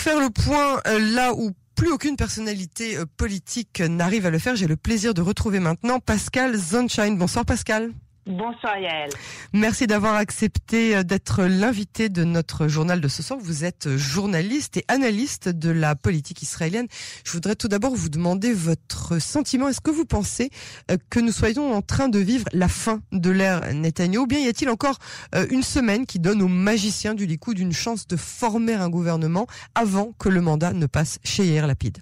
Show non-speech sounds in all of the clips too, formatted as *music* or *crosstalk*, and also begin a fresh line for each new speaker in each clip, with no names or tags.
faire le point là où plus aucune personnalité politique n'arrive à le faire. J'ai le plaisir de retrouver maintenant Pascal Zonshine. Bonsoir Pascal.
Bonsoir Yael.
Merci d'avoir accepté euh, d'être l'invité de notre journal de ce soir. Vous êtes journaliste et analyste de la politique israélienne. Je voudrais tout d'abord vous demander votre sentiment. Est-ce que vous pensez euh, que nous soyons en train de vivre la fin de l'ère Netanyahu ou bien y a-t-il encore euh, une semaine qui donne aux magiciens du Likoud une chance de former un gouvernement avant que le mandat ne passe chez Yair Lapide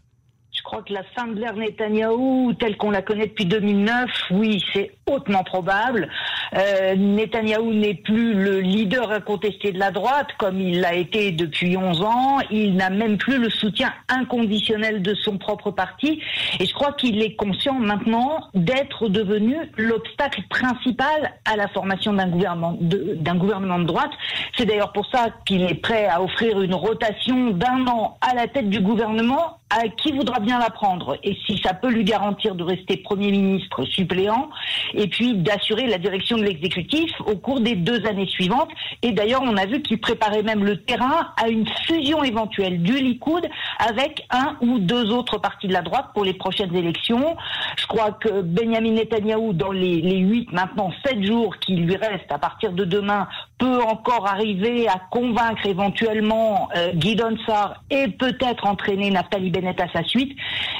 crois que la fin de l'ère Netanyahou, telle qu'on la connaît depuis 2009, oui, c'est hautement probable. Euh, n'est plus le leader incontesté de la droite, comme il l'a été depuis 11 ans. Il n'a même plus le soutien inconditionnel de son propre parti. Et je crois qu'il est conscient maintenant d'être devenu l'obstacle principal à la formation d'un gouvernement d'un gouvernement de droite. C'est d'ailleurs pour ça qu'il est prêt à offrir une rotation d'un an à la tête du gouvernement à qui voudra bien la prendre et si ça peut lui garantir de rester Premier ministre suppléant et puis d'assurer la direction de l'exécutif au cours des deux années suivantes. Et d'ailleurs, on a vu qu'il préparait même le terrain à une fusion éventuelle du Likoud avec un ou deux autres partis de la droite pour les prochaines élections. Je crois que Benjamin Netanyahou, dans les, les 8, maintenant sept jours qui lui restent à partir de demain, peut encore arriver à convaincre éventuellement euh, Guy Donsar et peut-être entraîner Naftali Bennett à sa suite.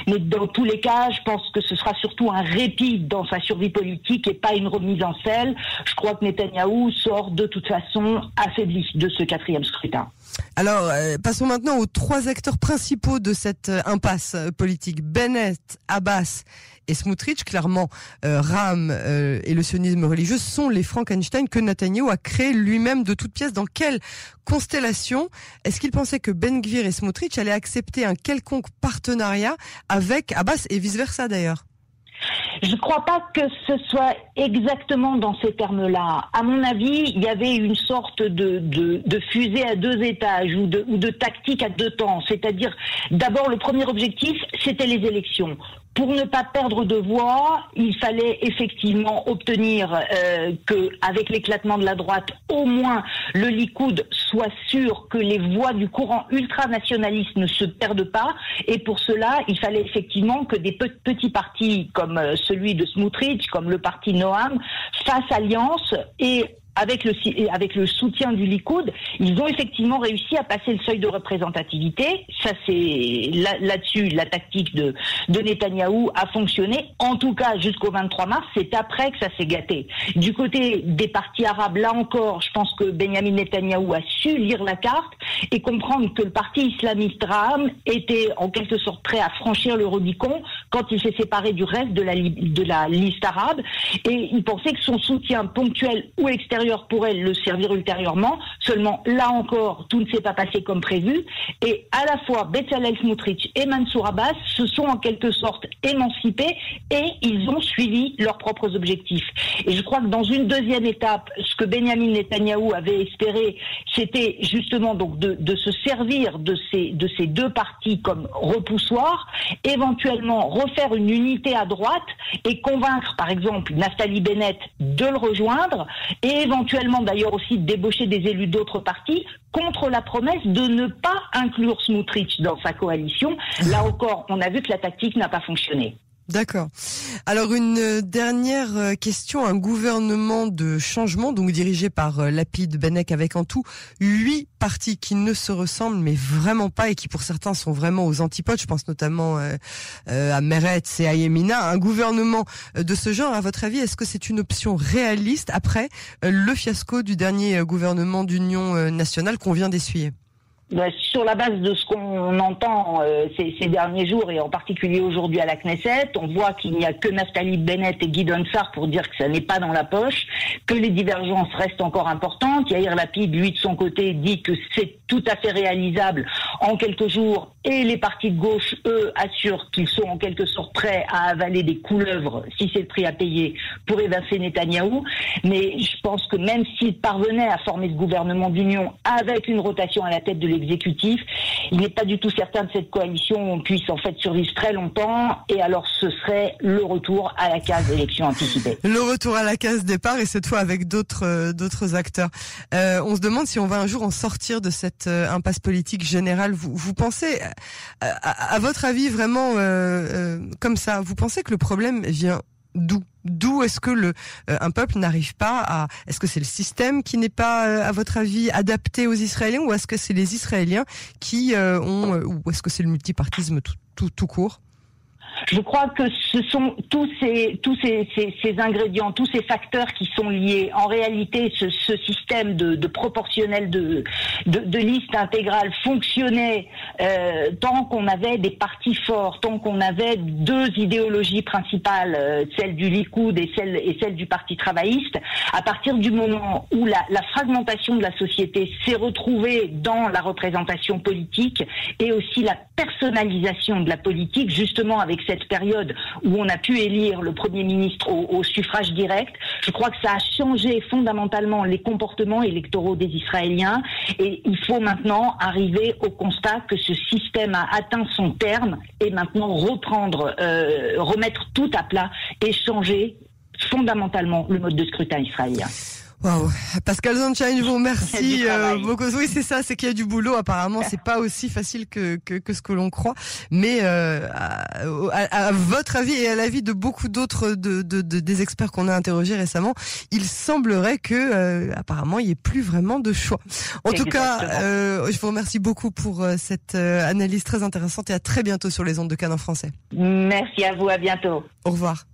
Mais dans tous les cas, je pense que ce sera surtout un répit dans sa survie politique et pas une remise en selle. Je crois que Netanyahou sort de toute façon affaibli de ce quatrième scrutin.
Alors, euh, passons maintenant aux trois acteurs principaux de cette euh, impasse politique. Bennett, Abbas et Smotrich, clairement, euh, Ram et le sionisme religieux sont les Frankenstein que Netanyahu a créé lui-même de toutes pièces. Dans quelle constellation est-ce qu'il pensait que Ben Gvir et Smotrich allaient accepter un quelconque partenariat avec Abbas et vice-versa d'ailleurs
je ne crois pas que ce soit exactement dans ces termes-là. À mon avis, il y avait une sorte de, de, fusée à deux étages ou de, ou de tactique à deux temps. C'est-à-dire, d'abord, le premier objectif, c'était les élections pour ne pas perdre de voix, il fallait effectivement obtenir euh, que, avec l'éclatement de la droite, au moins le Likoud soit sûr que les voix du courant ultranationaliste ne se perdent pas. Et pour cela, il fallait effectivement que des petits partis comme euh, celui de Smotrich, comme le parti Noam, fassent alliance et avec le, soutien du Likoud, ils ont effectivement réussi à passer le seuil de représentativité. Ça, c'est là-dessus, la tactique de, de Netanyahou a fonctionné. En tout cas, jusqu'au 23 mars, c'est après que ça s'est gâté. Du côté des partis arabes, là encore, je pense que Benjamin Netanyahou a su lire la carte et comprendre que le parti islamiste Raham était en quelque sorte prêt à franchir le Rubicon quand il s'est séparé du reste de la, de la liste arabe. Et il pensait que son soutien ponctuel ou extérieur pourrait le servir ultérieurement. Seulement, là encore, tout ne s'est pas passé comme prévu. Et à la fois, Bezalel Smotrich et Mansour Abbas se sont en quelque sorte émancipés et ils ont suivi leurs propres objectifs. Et je crois que dans une deuxième étape, ce que Benjamin Netanyahou avait espéré, c'était justement donc de, se servir de ces, de ces deux partis comme repoussoir, éventuellement refaire une unité à droite et convaincre par exemple Naftali Bennett de le rejoindre éventuellement d'ailleurs aussi débaucher des élus d'autres partis contre la promesse de ne pas inclure Smotrich dans sa coalition. Là encore, on a vu que la tactique n'a pas fonctionné.
D'accord. Alors une dernière euh, question, un gouvernement de changement, donc dirigé par euh, Lapide Benek avec en tout huit partis qui ne se ressemblent mais vraiment pas et qui pour certains sont vraiment aux antipodes. Je pense notamment euh, à Meretz et à Yemina. Un gouvernement de ce genre, à votre avis, est-ce que c'est une option réaliste après le fiasco du dernier gouvernement d'union nationale qu'on vient d'essuyer?
Bah, sur la base de ce qu'on entend euh, ces, derniers jours et en particulier aujourd'hui à la Knesset, on voit qu'il n'y a que Naftali Bennett et Guy Donsar pour dire que ça n'est pas dans la poche, que les divergences restent encore importantes. Yair Lapid, lui de son côté, dit que c'est tout à fait réalisable en quelques jours et les partis de gauche, eux, assurent qu'ils sont en quelque sorte prêts à avaler des couleuvres si c'est le prix à payer pour évincer Netanyahou. Mais je pense que même s'ils parvenaient à former ce gouvernement d'union avec une rotation à la tête de Il n'est pas du tout certain de cette coalition puisse en fait survivre très longtemps. Et alors, ce serait le retour à la case élection anticipée.
Le retour à la case départ et cette fois avec d'autres euh, acteurs. Euh, on se demande si on va un jour en sortir de cette euh, impasse politique générale général, vous, vous pensez, à, votre avis, vraiment comme ça, vous pensez que le problème vient d'où est-ce que le un peuple n'arrive pas à Est-ce que c'est le système qui n'est pas, à votre avis, adapté aux Israéliens, ou est-ce que c'est les Israéliens qui ont, ou est-ce que c'est le multipartisme tout, tout court?
Je crois que ce sont tous ces tous ces, ces, ingrédients, tous ces facteurs qui sont liés. En réalité, ce, système de, proportionnel de, de, de, liste intégrale fonctionnait euh, tant qu'on avait des partis forts, tant qu'on avait deux idéologies principales, euh, celle du Likoud et celle et celle du Parti travailliste. À partir du moment où la, la fragmentation de la société s'est retrouvée dans la représentation politique et aussi la personnalisation de la politique, justement avec cette période où on a pu élire le Premier ministre au, suffrage direct, je crois que ça a changé fondamentalement les comportements électoraux des Israéliens et il faut maintenant arriver au constat que ce système a atteint son terme et maintenant reprendre, euh, remettre tout à plat et changer fondamentalement le mode de scrutin israélien.
Wow. Pascal Zanchain, je vous remercie *laughs* euh, beaucoup. Oui, c'est ça, c'est qu'il y a du boulot. Apparemment, c'est pas aussi facile que, que, que ce que l'on croit. Mais euh, à, votre avis et à l'avis de beaucoup d'autres de, de, des experts qu'on a interrogés récemment, il semblerait que euh, apparemment il n'y ait plus vraiment de choix. En tout cas, euh, je vous remercie beaucoup pour cette analyse très intéressante et à très bientôt sur les ondes de Canon français.
Merci à vous, à bientôt.
Au revoir.